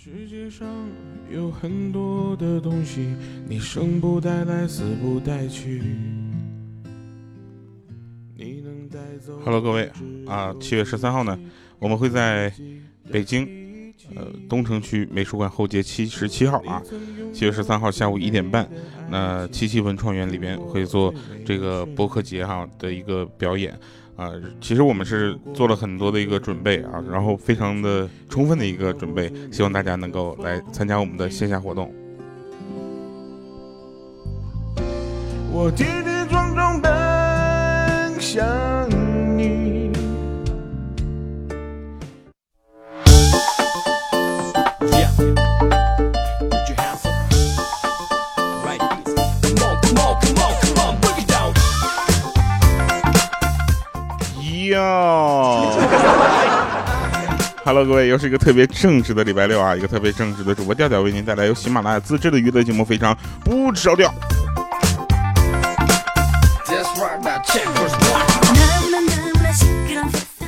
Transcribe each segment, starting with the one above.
世界上有很多的东西，你生不带来，死不带去。Hello，各位啊，七月十三号呢，我们会在北京呃东城区美术馆后街七十七号啊，七月十三号下午一点半，那七七文创园里边会做这个播客节哈的一个表演。啊，其实我们是做了很多的一个准备啊，然后非常的充分的一个准备，希望大家能够来参加我们的线下活动。我跌，Hello，各位，又是一个特别正直的礼拜六啊！一个特别正直的主播调调为您带来由喜马拉雅自制的娱乐节目，非常不着调。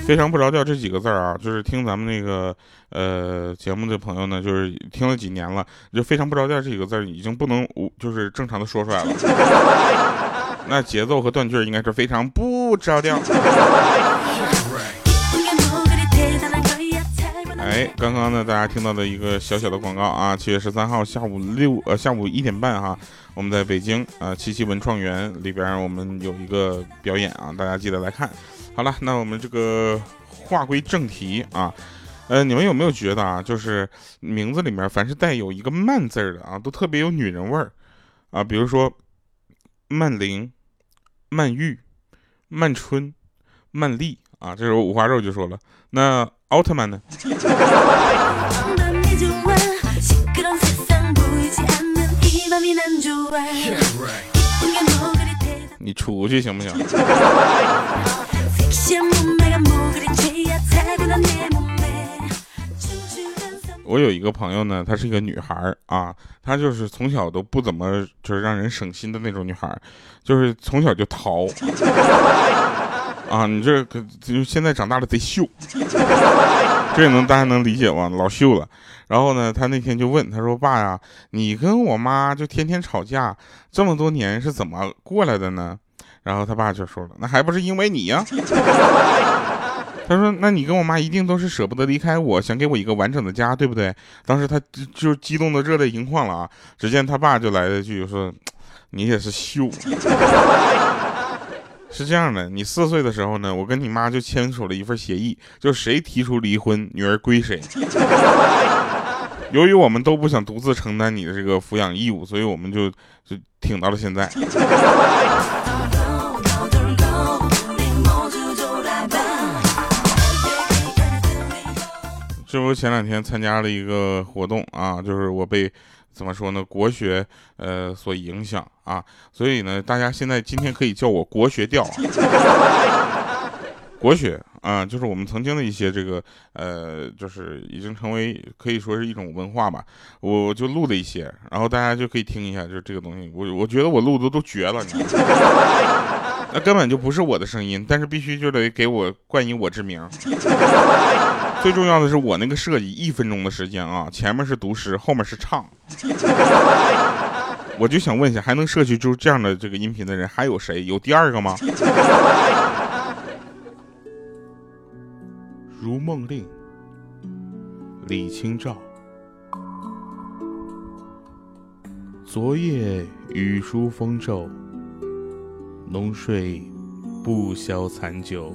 非常不着调这几个字儿啊，就是听咱们那个呃节目的朋友呢，就是听了几年了，就非常不着调这几个字儿已经不能就是正常的说出来了。那节奏和断句应该是非常不着调。哎，刚刚呢，大家听到的一个小小的广告啊，七月十三号下午六呃下午一点半哈，我们在北京啊七七文创园里边，我们有一个表演啊，大家记得来看。好了，那我们这个话归正题啊，呃，你们有没有觉得啊，就是名字里面凡是带有一个曼字的啊，都特别有女人味儿啊，比如说。曼玲、曼玉、曼春、曼丽啊，这时候五花肉就说了：“那奥特曼呢？”你出去行不行？我有一个朋友呢，她是一个女孩啊，她就是从小都不怎么就是让人省心的那种女孩，就是从小就淘啊。你这可就现在长大了贼秀，这也能大家能理解吗？老秀了。然后呢，他那天就问，他说：“爸呀，你跟我妈就天天吵架，这么多年是怎么过来的呢？”然后他爸就说了：“那还不是因为你呀。”他说：“那你跟我妈一定都是舍不得离开我，想给我一个完整的家，对不对？”当时他就激动的热泪盈眶了啊！只见他爸就来了一句说：“ 你也是秀。”是这样的，你四岁的时候呢，我跟你妈就签署了一份协议，就谁提出离婚，女儿归谁。由于我们都不想独自承担你的这个抚养义务，所以我们就就挺到了现在。这不前两天参加了一个活动啊，就是我被怎么说呢，国学呃所影响啊，所以呢，大家现在今天可以叫我国学调，国学啊，就是我们曾经的一些这个呃，就是已经成为可以说是一种文化吧。我就录了一些，然后大家就可以听一下，就是这个东西，我我觉得我录的都绝了，你 那根本就不是我的声音，但是必须就得给我冠以我之名。最重要的是我那个设计一分钟的时间啊，前面是读诗，后面是唱。我就想问一下，还能设计出这样的这个音频的人还有谁？有第二个吗？如梦令，李清照。昨夜雨疏风骤，浓睡不消残酒。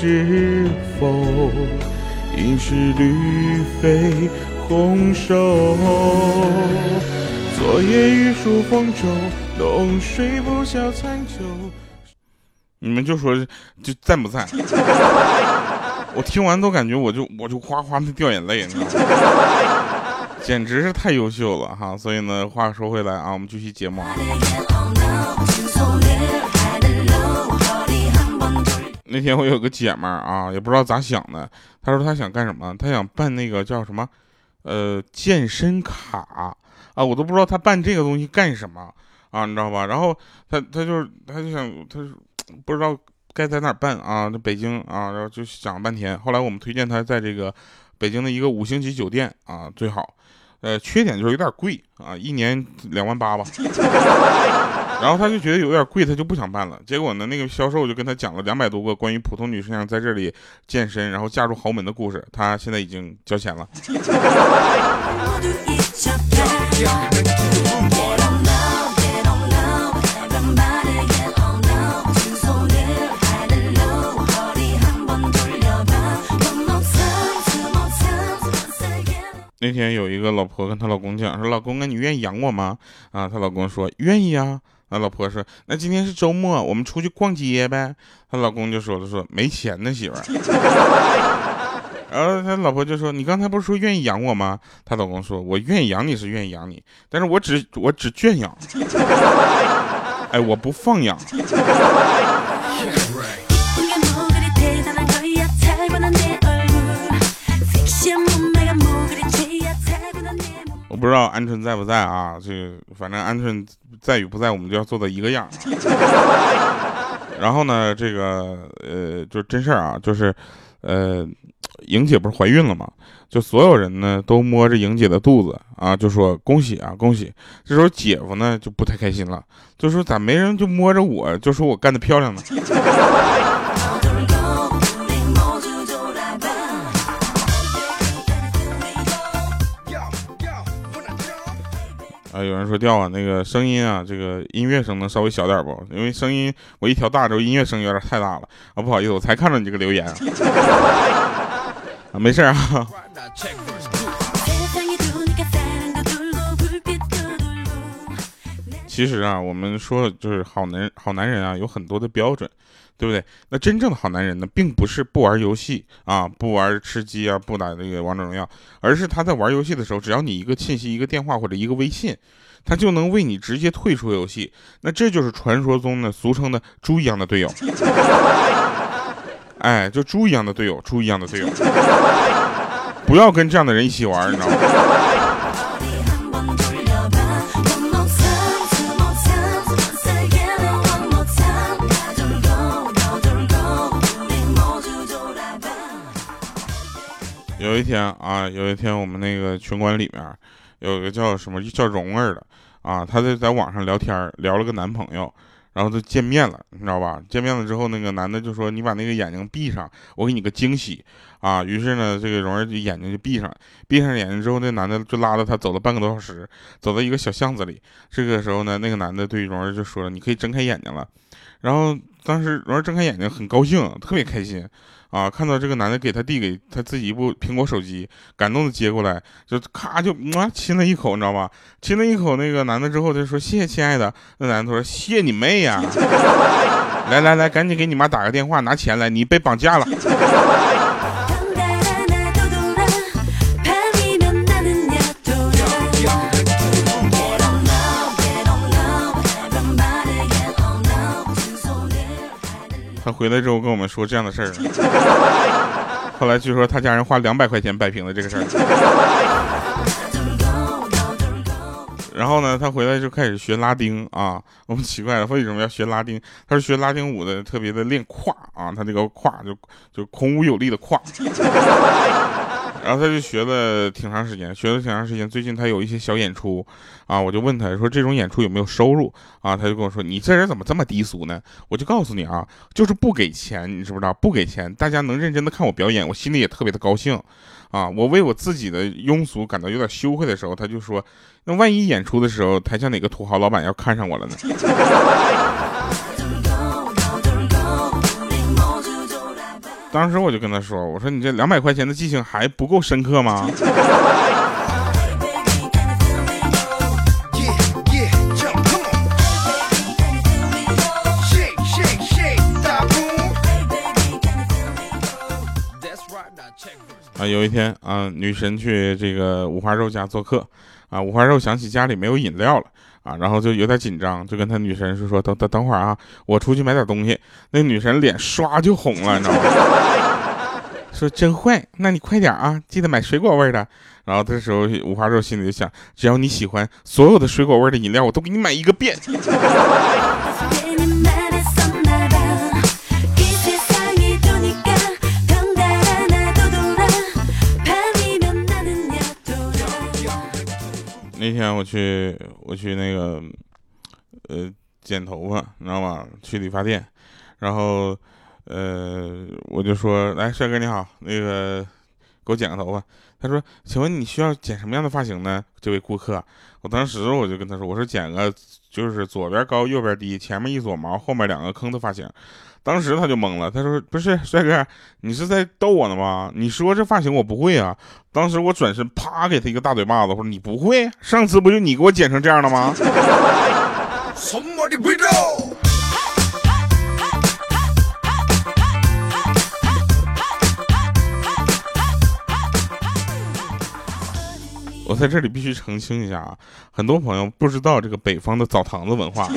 知否？应是绿肥红瘦。昨夜雨疏风骤，浓睡不消残酒。你们就说，就赞不赞？我听完都感觉我就我就哗哗的掉眼泪，你知道吗？简直是太优秀了哈！所以呢，话说回来啊，我们继续节目。那天我有个姐们儿啊，也不知道咋想的，她说她想干什么？她想办那个叫什么，呃，健身卡啊，我都不知道她办这个东西干什么啊，你知道吧？然后她她就是她就想她不知道该在哪儿办啊，那北京啊，然后就想了半天。后来我们推荐她在这个北京的一个五星级酒店啊最好，呃，缺点就是有点贵啊，一年两万八吧。然后他就觉得有点贵，他就不想办了。结果呢，那个销售就跟他讲了两百多个关于普通女生想在这里健身，然后嫁入豪门的故事。他现在已经交钱了。那天有一个老婆跟她老公讲说：“老公啊，你愿意养我吗？”啊，她老公说：“愿意啊。”那老婆说：“那今天是周末，我们出去逛街呗。”她老公就说了：“说没钱呢，媳妇儿。”然后他老婆就说：“你刚才不是说愿意养我吗？”她老公说：“我愿意养你是愿意养你，但是我只我只圈养，哎，我不放养。”不知道鹌鹑在不在啊？这反正鹌鹑在与不在，我们就要做到一个样。然后呢，这个呃，就真事儿啊，就是呃，莹姐不是怀孕了吗？就所有人呢都摸着莹姐的肚子啊，就说恭喜啊，恭喜。这时候姐夫呢就不太开心了，就说咋没人就摸着我，就说我干的漂亮呢？啊，有人说掉啊，那个声音啊，这个音乐声能稍微小点不？因为声音我一调大之后，音乐声有点太大了啊，不好意思，我才看到你这个留言啊，啊，没事啊。其实啊，我们说就是好男好男人啊，有很多的标准。对不对？那真正的好男人呢，并不是不玩游戏啊，不玩吃鸡啊，不打那个王者荣耀，而是他在玩游戏的时候，只要你一个信息、一个电话或者一个微信，他就能为你直接退出游戏。那这就是传说中的俗称的猪一样的队友。哎，就猪一样的队友，猪一样的队友，不要跟这样的人一起玩，你知道吗？一天啊，有一天我们那个群管里面有一个叫什么叫蓉儿的啊，她在在网上聊天，聊了个男朋友，然后就见面了，你知道吧？见面了之后，那个男的就说：“你把那个眼睛闭上，我给你个惊喜啊！”于是呢，这个蓉儿就眼睛就闭上，闭上眼睛之后，那男的就拉着她走了半个多小时，走到一个小巷子里。这个时候呢，那个男的对蓉儿就说了：“你可以睁开眼睛了。”然后当时蓉儿睁开眼睛，很高兴，特别开心。啊！看到这个男的给他递给他自己一部苹果手机，感动的接过来，就咔就啊亲了一口，你知道吧？亲了一口那个男的之后，就说谢谢亲爱的。那男的说谢你妹呀！来来来，赶紧给你妈打个电话拿钱来，你被绑架了。他回来之后跟我们说这样的事儿，后来据说他家人花两百块钱摆平了这个事儿。然后呢，他回来就开始学拉丁啊。我们奇怪了，为什么要学拉丁？他说学拉丁舞的特别的练胯啊，他这个胯就就孔武有力的胯。然后他就学了挺长时间，学了挺长时间。最近他有一些小演出，啊，我就问他说这种演出有没有收入啊？他就跟我说你这人怎么这么低俗呢？我就告诉你啊，就是不给钱，你知不知道？不给钱，大家能认真的看我表演，我心里也特别的高兴，啊，我为我自己的庸俗感到有点羞愧的时候，他就说，那万一演出的时候台下哪个土豪老板要看上我了呢？当时我就跟他说：“我说你这两百块钱的记性还不够深刻吗？”啊有一天啊，女神去这个五花肉家做客，啊，五花肉想起家里没有饮料了，啊，然后就有点紧张，就跟他女神是说等等等会儿啊，我出去买点东西。那女神脸刷就红了，你知道吗？说真坏，那你快点啊，记得买水果味的。然后这时候五花肉心里就想，只要你喜欢所有的水果味的饮料，我都给你买一个遍。那天我去我去那个呃剪头发，你知道吗？去理发店，然后呃我就说来帅哥你好，那个给我剪个头发。他说，请问你需要剪什么样的发型呢？这位顾客，我当时我就跟他说，我说剪个就是左边高右边低，前面一撮毛，后面两个坑的发型。当时他就懵了，他说：“不是帅哥，你是在逗我呢吗？你说这发型我不会啊。”当时我转身啪给他一个大嘴巴子，我说：“你不会？上次不就你给我剪成这样的吗？” 我在这里必须澄清一下啊，很多朋友不知道这个北方的澡堂子文化。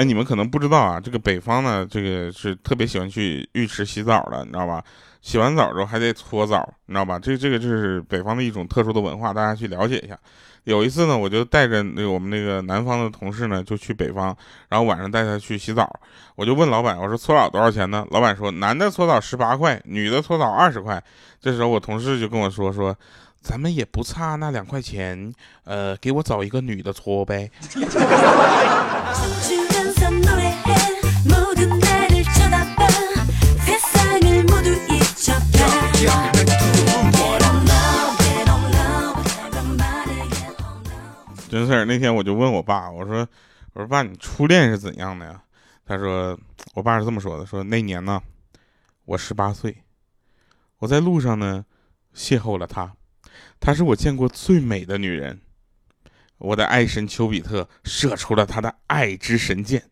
哎，你们可能不知道啊，这个北方呢，这个是特别喜欢去浴池洗澡的，你知道吧？洗完澡之后还得搓澡，你知道吧？这这个就是北方的一种特殊的文化，大家去了解一下。有一次呢，我就带着那个我们那个南方的同事呢，就去北方，然后晚上带他去洗澡，我就问老板，我说搓澡多少钱呢？老板说，男的搓澡十八块，女的搓澡二十块。这时候我同事就跟我说说，咱们也不差那两块钱，呃，给我找一个女的搓呗。那天我就问我爸，我说：“我说爸，你初恋是怎样的呀？”他说：“我爸是这么说的，说那年呢，我十八岁，我在路上呢，邂逅了她，她是我见过最美的女人，我的爱神丘比特射出了他的爱之神箭。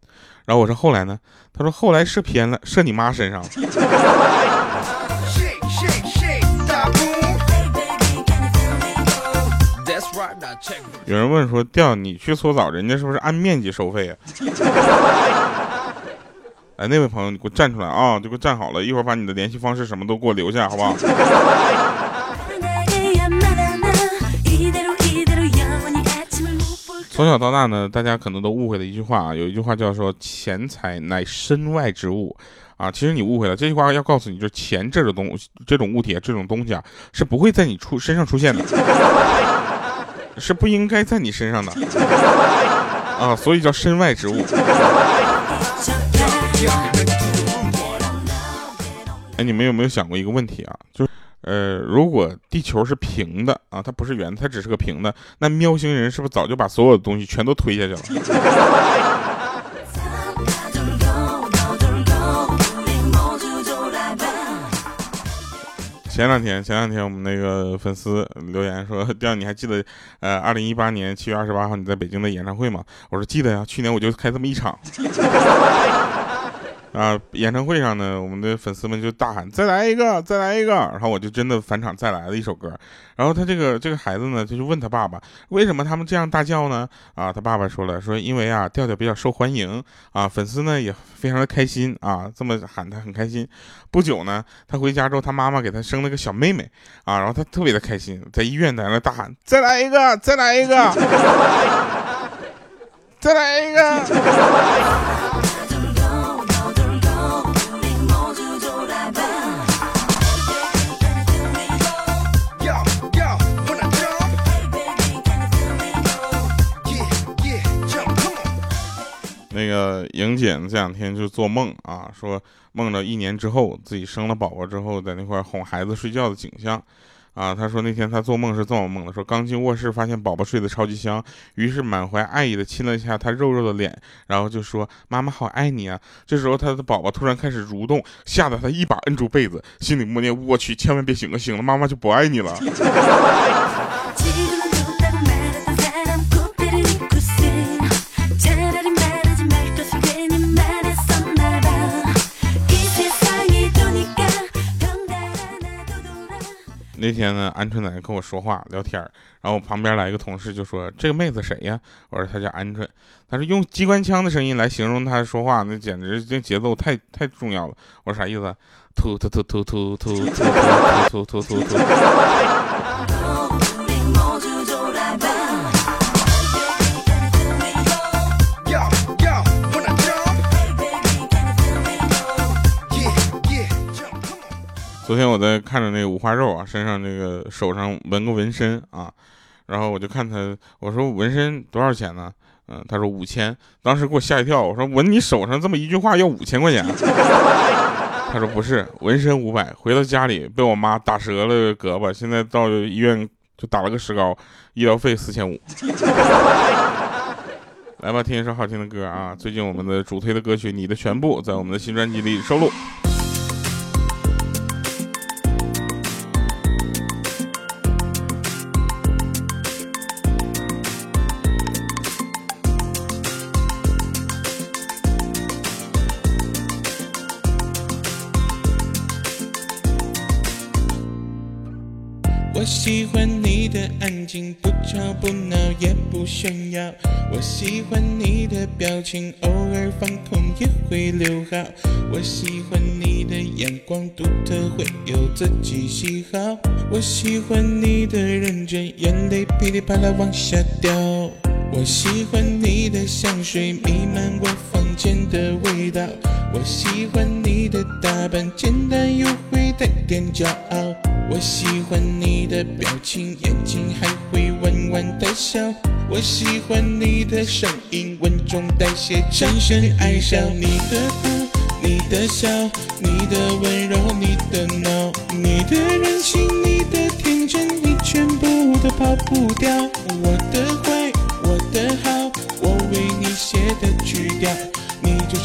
然后我说后来呢？他说后来射偏了，射你妈身上了。”有人问说：“调你去搓澡，人家是不是按面积收费啊？” 哎，那位朋友，你给我站出来啊！就给我站好了，一会儿把你的联系方式什么都给我留下，好不好？从小到大呢，大家可能都误会了一句话啊，有一句话叫说“钱财乃身外之物”，啊，其实你误会了，这句话要告诉你，就是钱这种东西这种物体这种东西啊，是不会在你出身上出现的。是不应该在你身上的 啊，所以叫身外之物。哎，你们有没有想过一个问题啊？就是，呃，如果地球是平的啊，它不是圆，它只是个平的，那喵星人是不是早就把所有的东西全都推下去了？前两天，前两天我们那个粉丝留言说：“ 调，你还记得，呃，二零一八年七月二十八号你在北京的演唱会吗？”我说：“记得呀，去年我就开这么一场。”啊！演唱会上呢，我们的粉丝们就大喊：“再来一个，再来一个！”然后我就真的返场再来了一首歌。然后他这个这个孩子呢，就去问他爸爸：“为什么他们这样大叫呢？”啊，他爸爸说了：“说因为啊，调调比较受欢迎啊，粉丝呢也非常的开心啊，这么喊他很开心。不久呢，他回家之后，他妈妈给他生了个小妹妹啊，然后他特别的开心，在医院在那大喊：再来一个，再来一个，再来一个。”那个莹姐？这两天就做梦啊，说梦到一年之后自己生了宝宝之后，在那块哄孩子睡觉的景象，啊，她说那天她做梦是这么梦的：说刚进卧室发现宝宝睡得超级香，于是满怀爱意的亲了一下他肉肉的脸，然后就说妈妈好爱你啊。这时候他的宝宝突然开始蠕动，吓得他一把摁住被子，心里默念：我去，千万别醒了，醒了妈妈就不爱你了。那天呢，鹌鹑在那跟我说话聊天然后我旁边来一个同事就说：“这个妹子谁呀？”我说：“她叫鹌鹑。”他说：“用机关枪的声音来形容她说话，那简直这节奏太太重要了。”我说：“啥意思？”突突突突突突突突突突突突。昨天我在看着那五花肉啊，身上那个手上纹个纹身啊，然后我就看他，我说纹身多少钱呢？嗯，他说五千，当时给我吓一跳。我说纹你手上这么一句话要五千块钱？他说不是，纹身五百，回到家里被我妈打折了胳膊，现在到医院就打了个石膏，医疗费四千五。来吧，听一首好听的歌啊！最近我们的主推的歌曲《你的全部》在我们的新专辑里收录。欢你的安静，不吵不闹也不炫耀。我喜欢你的表情，偶尔放空也会留好。我喜欢你的眼光独特，会有自己喜好。我喜欢你的认真，眼泪噼里啪啦往下掉。我喜欢你的香水弥漫我房间的味道。我喜欢你的打扮，简单又会带点骄傲。我喜欢你的表情，眼睛还会弯弯的笑。我喜欢你的声音，稳重带些深深爱上你的哭，你的笑，你的温柔，你的闹，你的任性，你的天真，你全部都跑不掉。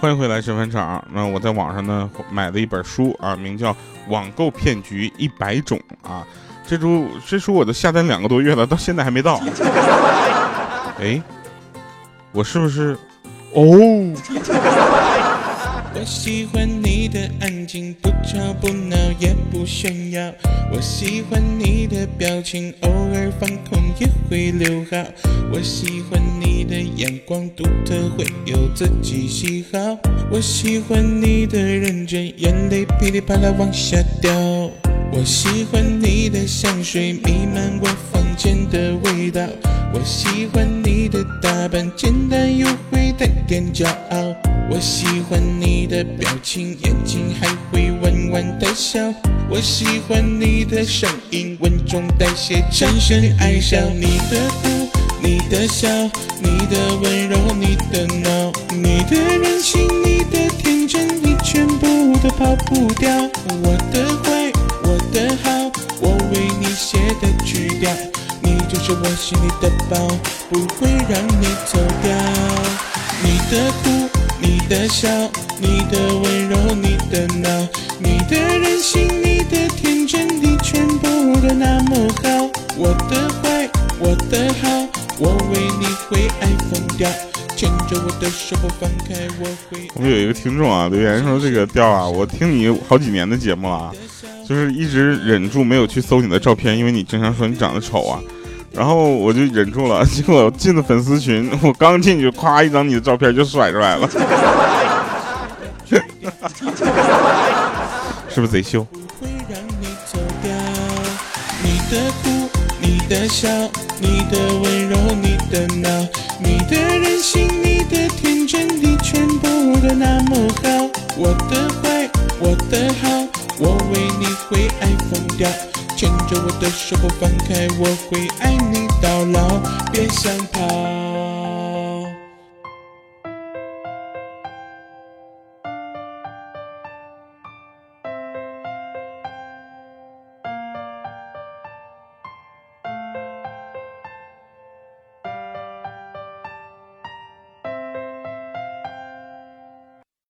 欢迎回来，神饭场。那我在网上呢买了一本书啊，名叫《网购骗局一百种》啊。这书这书我都下单两个多月了，到现在还没到。哎，我是不是？哦。我喜欢你的安静，不吵不闹也不炫耀。我喜欢你的表情，偶尔放空也会留好。我喜欢你你的眼光独特，会有自己喜好。我喜欢你的认真，眼泪噼里啪啦往下掉。我喜欢你的香水弥漫我房间的味道，我喜欢你的打扮简单又会带点骄傲，我喜欢你的表情，眼睛还会弯弯的笑，我喜欢你的声音稳重带些深深爱上你的，你的笑，你的温柔，你的闹，你的任性，你的天真，你全部都跑不掉，我的坏。我的好，我为你写的曲调，你就是我心里的宝，不会让你走掉。你的哭，你的笑，你的温柔，你的闹，你的任性，你的天真，你全部都那么好。我的坏，我的好，我为你会爱疯掉。牵着我的手不放开，我会。我们有一个听众啊，留言说这个调啊，我听你好几年的节目了。啊就是一直忍住没有去搜你的照片，因为你经常说你长得丑啊，然后我就忍住了。结果进了粉丝群，我刚进去，夸一张你的照片就甩出来了，是不是贼秀？你走掉，你的笑，你的温柔，你的闹，你的任性，你的天真，你全部都那么好。我的坏，我的好。我为你会爱疯掉，牵着我的手不放开，我会爱你到老，别想逃。